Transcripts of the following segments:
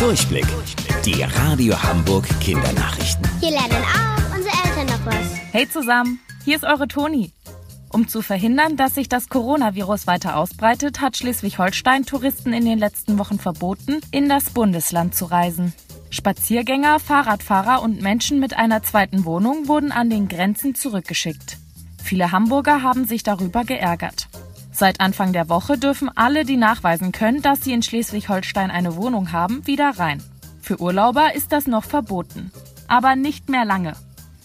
Durchblick. Die Radio Hamburg Kindernachrichten. Hier lernen auch unsere Eltern noch was. Hey zusammen, hier ist eure Toni. Um zu verhindern, dass sich das Coronavirus weiter ausbreitet, hat Schleswig-Holstein Touristen in den letzten Wochen verboten, in das Bundesland zu reisen. Spaziergänger, Fahrradfahrer und Menschen mit einer zweiten Wohnung wurden an den Grenzen zurückgeschickt. Viele Hamburger haben sich darüber geärgert. Seit Anfang der Woche dürfen alle, die nachweisen können, dass sie in Schleswig-Holstein eine Wohnung haben, wieder rein. Für Urlauber ist das noch verboten. Aber nicht mehr lange.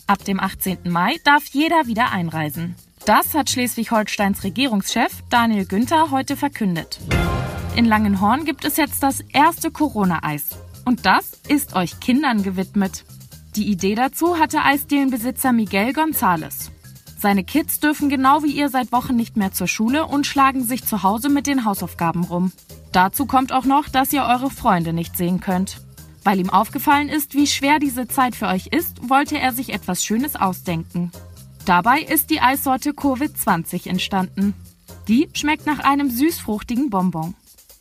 Ab dem 18. Mai darf jeder wieder einreisen. Das hat Schleswig-Holsteins Regierungschef Daniel Günther heute verkündet. In Langenhorn gibt es jetzt das erste Corona-Eis. Und das ist euch Kindern gewidmet. Die Idee dazu hatte Eisdielenbesitzer Miguel González. Seine Kids dürfen genau wie ihr seit Wochen nicht mehr zur Schule und schlagen sich zu Hause mit den Hausaufgaben rum. Dazu kommt auch noch, dass ihr eure Freunde nicht sehen könnt. Weil ihm aufgefallen ist, wie schwer diese Zeit für euch ist, wollte er sich etwas Schönes ausdenken. Dabei ist die Eissorte Covid-20 entstanden. Die schmeckt nach einem süßfruchtigen Bonbon.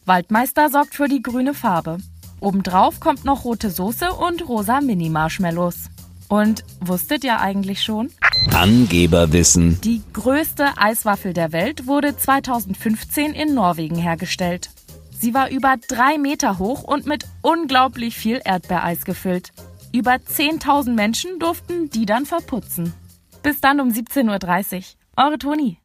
Waldmeister sorgt für die grüne Farbe. Obendrauf kommt noch rote Soße und rosa Mini-Marshmallows. Und wusstet ihr eigentlich schon? Angeberwissen. Die größte Eiswaffel der Welt wurde 2015 in Norwegen hergestellt. Sie war über drei Meter hoch und mit unglaublich viel Erdbeereis gefüllt. Über 10.000 Menschen durften die dann verputzen. Bis dann um 17.30 Uhr. Eure Toni.